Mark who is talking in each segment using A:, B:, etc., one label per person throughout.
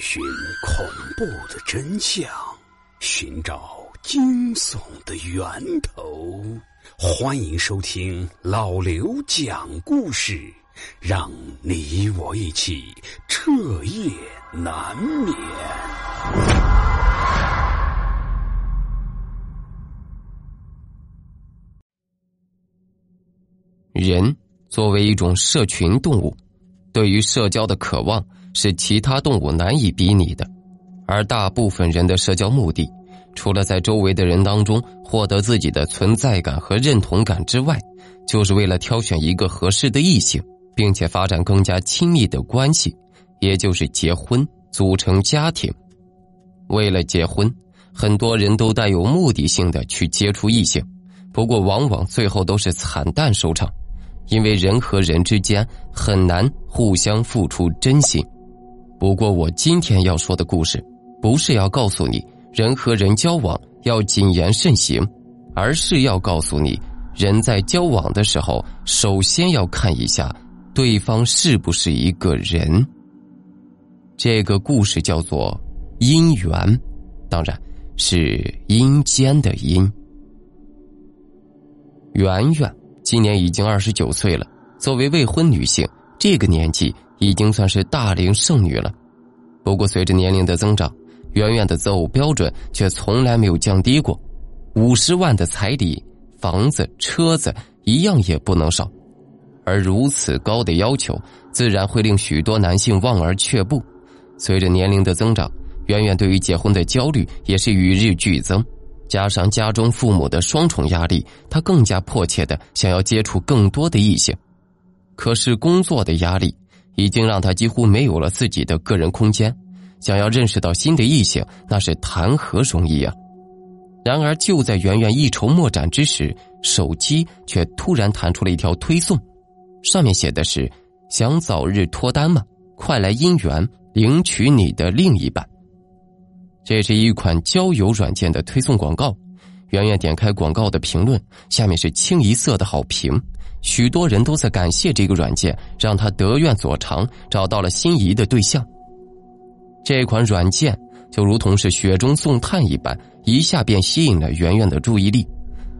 A: 寻恐怖的真相，寻找惊悚的源头。欢迎收听老刘讲故事，让你我一起彻夜难眠。
B: 人作为一种社群动物，对于社交的渴望。是其他动物难以比拟的，而大部分人的社交目的，除了在周围的人当中获得自己的存在感和认同感之外，就是为了挑选一个合适的异性，并且发展更加亲密的关系，也就是结婚组成家庭。为了结婚，很多人都带有目的性的去接触异性，不过往往最后都是惨淡收场，因为人和人之间很难互相付出真心。不过，我今天要说的故事，不是要告诉你人和人交往要谨言慎行，而是要告诉你，人在交往的时候，首先要看一下对方是不是一个人。这个故事叫做姻缘，当然是阴间的阴。圆圆今年已经二十九岁了，作为未婚女性，这个年纪。已经算是大龄剩女了，不过随着年龄的增长，圆圆的择偶标准却从来没有降低过。五十万的彩礼、房子、车子一样也不能少，而如此高的要求，自然会令许多男性望而却步。随着年龄的增长，圆圆对于结婚的焦虑也是与日俱增，加上家中父母的双重压力，她更加迫切的想要接触更多的异性。可是工作的压力。已经让他几乎没有了自己的个人空间，想要认识到新的异性，那是谈何容易啊！然而，就在圆圆一筹莫展之时，手机却突然弹出了一条推送，上面写的是：“想早日脱单吗？快来姻缘领取你的另一半。”这是一款交友软件的推送广告。圆圆点开广告的评论，下面是清一色的好评。许多人都在感谢这个软件，让他得愿所偿，找到了心仪的对象。这款软件就如同是雪中送炭一般，一下便吸引了圆圆的注意力。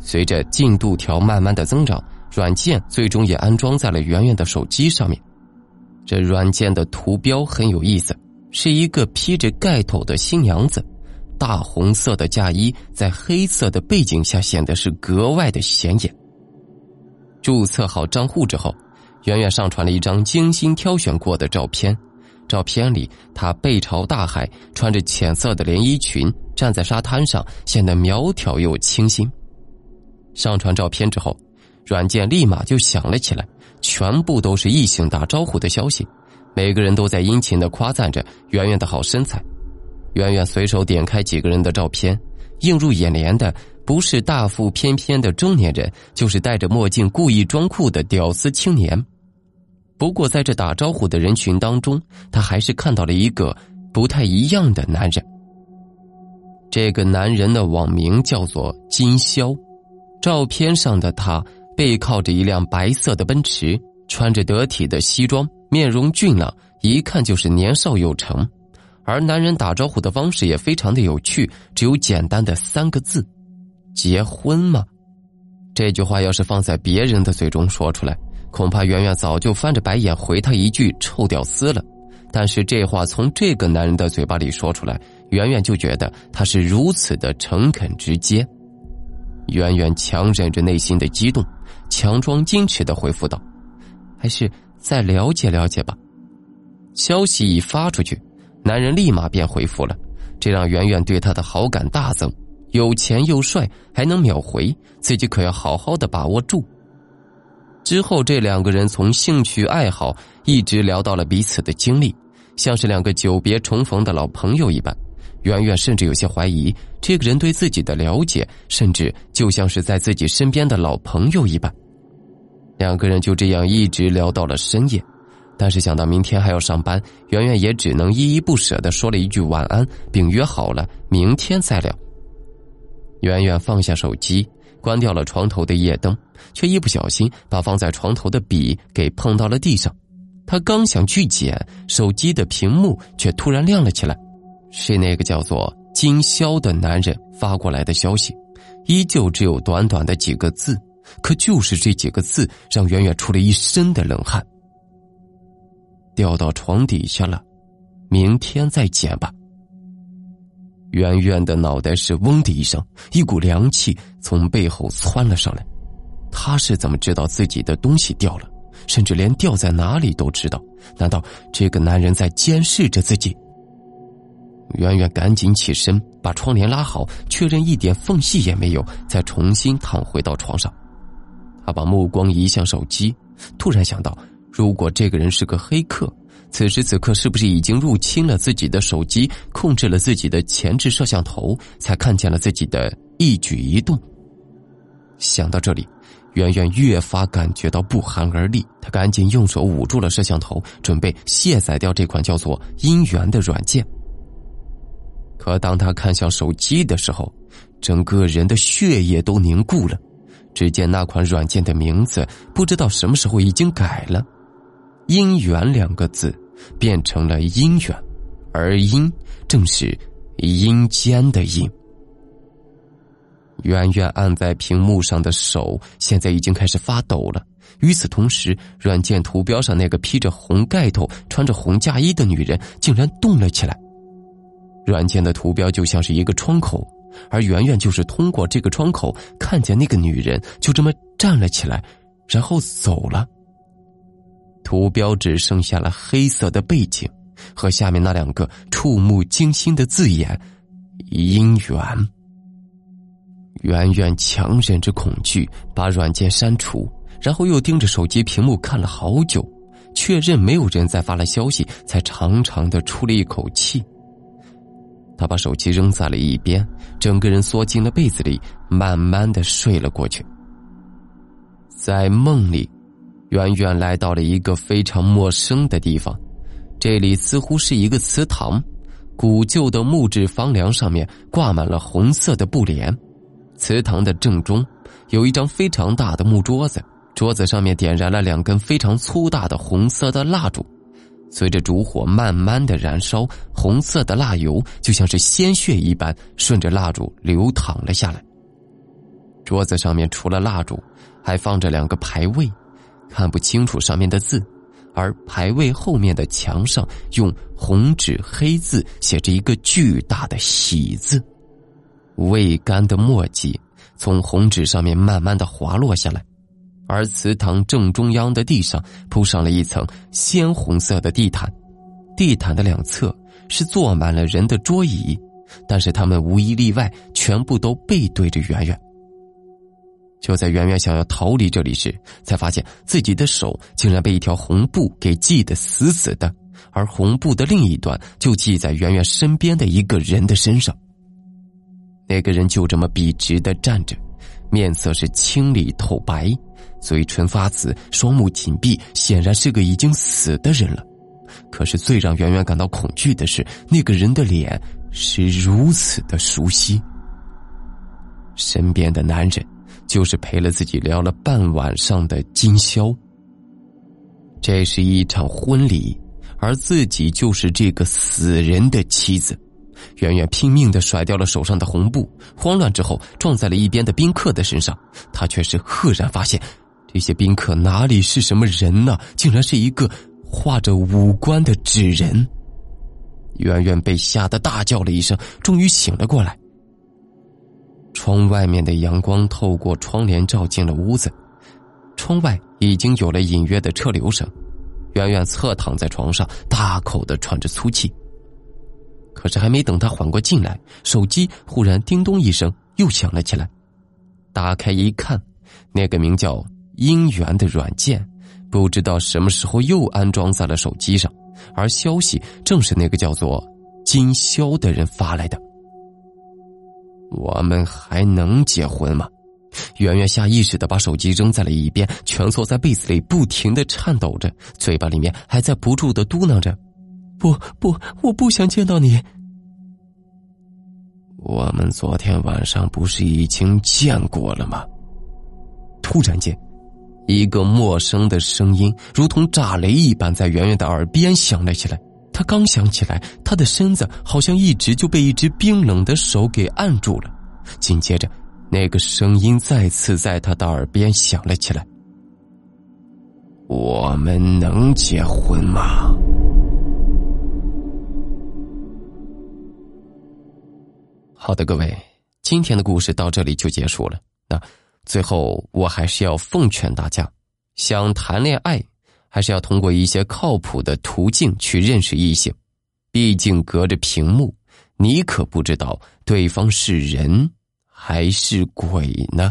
B: 随着进度条慢慢的增长，软件最终也安装在了圆圆的手机上面。这软件的图标很有意思，是一个披着盖头的新娘子，大红色的嫁衣在黑色的背景下显得是格外的显眼。注册好账户之后，圆圆上传了一张精心挑选过的照片。照片里，她背朝大海，穿着浅色的连衣裙，站在沙滩上，显得苗条又清新。上传照片之后，软件立马就响了起来，全部都是异性打招呼的消息，每个人都在殷勤的夸赞着圆圆的好身材。圆圆随手点开几个人的照片，映入眼帘的。不是大腹翩翩的中年人，就是戴着墨镜故意装酷的屌丝青年。不过，在这打招呼的人群当中，他还是看到了一个不太一样的男人。这个男人的网名叫做金宵，照片上的他背靠着一辆白色的奔驰，穿着得体的西装，面容俊朗，一看就是年少有成。而男人打招呼的方式也非常的有趣，只有简单的三个字。结婚吗？这句话要是放在别人的嘴中说出来，恐怕圆圆早就翻着白眼回他一句“臭屌丝”了。但是这话从这个男人的嘴巴里说出来，圆圆就觉得他是如此的诚恳直接。圆圆强忍着内心的激动，强装矜持的回复道：“还是再了解了解吧。”消息一发出去，男人立马便回复了，这让圆圆对他的好感大增。有钱又帅，还能秒回，自己可要好好的把握住。之后，这两个人从兴趣爱好一直聊到了彼此的经历，像是两个久别重逢的老朋友一般。圆圆甚至有些怀疑，这个人对自己的了解，甚至就像是在自己身边的老朋友一般。两个人就这样一直聊到了深夜，但是想到明天还要上班，圆圆也只能依依不舍的说了一句晚安，并约好了明天再聊。圆圆放下手机，关掉了床头的夜灯，却一不小心把放在床头的笔给碰到了地上。他刚想去捡手机的屏幕，却突然亮了起来，是那个叫做金霄的男人发过来的消息，依旧只有短短的几个字，可就是这几个字让圆圆出了一身的冷汗。掉到床底下了，明天再捡吧。圆圆的脑袋是嗡的一声，一股凉气从背后窜了上来。他是怎么知道自己的东西掉了？甚至连掉在哪里都知道？难道这个男人在监视着自己？圆圆赶紧起身，把窗帘拉好，确认一点缝隙也没有，再重新躺回到床上。他把目光移向手机，突然想到，如果这个人是个黑客，此时此刻是不是已经入侵了自己的手机，控制了自己的前置摄像头，才看见了自己的一举一动？想到这里。圆圆越发感觉到不寒而栗，他赶紧用手捂住了摄像头，准备卸载掉这款叫做“姻缘”的软件。可当他看向手机的时候，整个人的血液都凝固了。只见那款软件的名字不知道什么时候已经改了，“姻缘”两个字变成了“姻缘”，而“姻”正是阴间的“阴”。圆圆按在屏幕上的手现在已经开始发抖了。与此同时，软件图标上那个披着红盖头、穿着红嫁衣的女人竟然动了起来。软件的图标就像是一个窗口，而圆圆就是通过这个窗口看见那个女人就这么站了起来，然后走了。图标只剩下了黑色的背景和下面那两个触目惊心的字眼：“姻缘。”圆圆强忍着恐惧，把软件删除，然后又盯着手机屏幕看了好久，确认没有人再发了消息，才长长的出了一口气。他把手机扔在了一边，整个人缩进了被子里，慢慢的睡了过去。在梦里，远远来到了一个非常陌生的地方，这里似乎是一个祠堂，古旧的木质房梁上面挂满了红色的布帘。祠堂的正中，有一张非常大的木桌子，桌子上面点燃了两根非常粗大的红色的蜡烛，随着烛火慢慢的燃烧，红色的蜡油就像是鲜血一般顺着蜡烛流淌了下来。桌子上面除了蜡烛，还放着两个牌位，看不清楚上面的字，而牌位后面的墙上用红纸黑字写着一个巨大的喜字。未干的墨迹从红纸上面慢慢的滑落下来，而祠堂正中央的地上铺上了一层鲜红色的地毯，地毯的两侧是坐满了人的桌椅，但是他们无一例外全部都背对着圆圆。就在圆圆想要逃离这里时，才发现自己的手竟然被一条红布给系得死死的，而红布的另一端就系在圆圆身边的一个人的身上。那个人就这么笔直的站着，面色是青里透白，嘴唇发紫，双目紧闭，显然是个已经死的人了。可是最让圆圆感到恐惧的是，那个人的脸是如此的熟悉。身边的男人，就是陪了自己聊了半晚上的今宵。这是一场婚礼，而自己就是这个死人的妻子。圆圆拼命的甩掉了手上的红布，慌乱之后撞在了一边的宾客的身上。他却是赫然发现，这些宾客哪里是什么人呢？竟然是一个画着五官的纸人。圆圆被吓得大叫了一声，终于醒了过来。窗外面的阳光透过窗帘照进了屋子，窗外已经有了隐约的车流声。圆圆侧躺在床上，大口的喘着粗气。可是还没等他缓过劲来，手机忽然叮咚一声又响了起来。打开一看，那个名叫“姻缘”的软件，不知道什么时候又安装在了手机上，而消息正是那个叫做金宵的人发来的。我们还能结婚吗？圆圆下意识的把手机扔在了一边，蜷缩在被子里，不停的颤抖着，嘴巴里面还在不住的嘟囔着。不不，我不想见到你。我们昨天晚上不是已经见过了吗？突然间，一个陌生的声音如同炸雷一般在圆圆的耳边响了起来。他刚想起来，他的身子好像一直就被一只冰冷的手给按住了。紧接着，那个声音再次在他的耳边响了起来：“
C: 我们能结婚吗？”
B: 好的，各位，今天的故事到这里就结束了。那最后，我还是要奉劝大家，想谈恋爱。还是要通过一些靠谱的途径去认识异性，毕竟隔着屏幕，你可不知道对方是人还是鬼呢。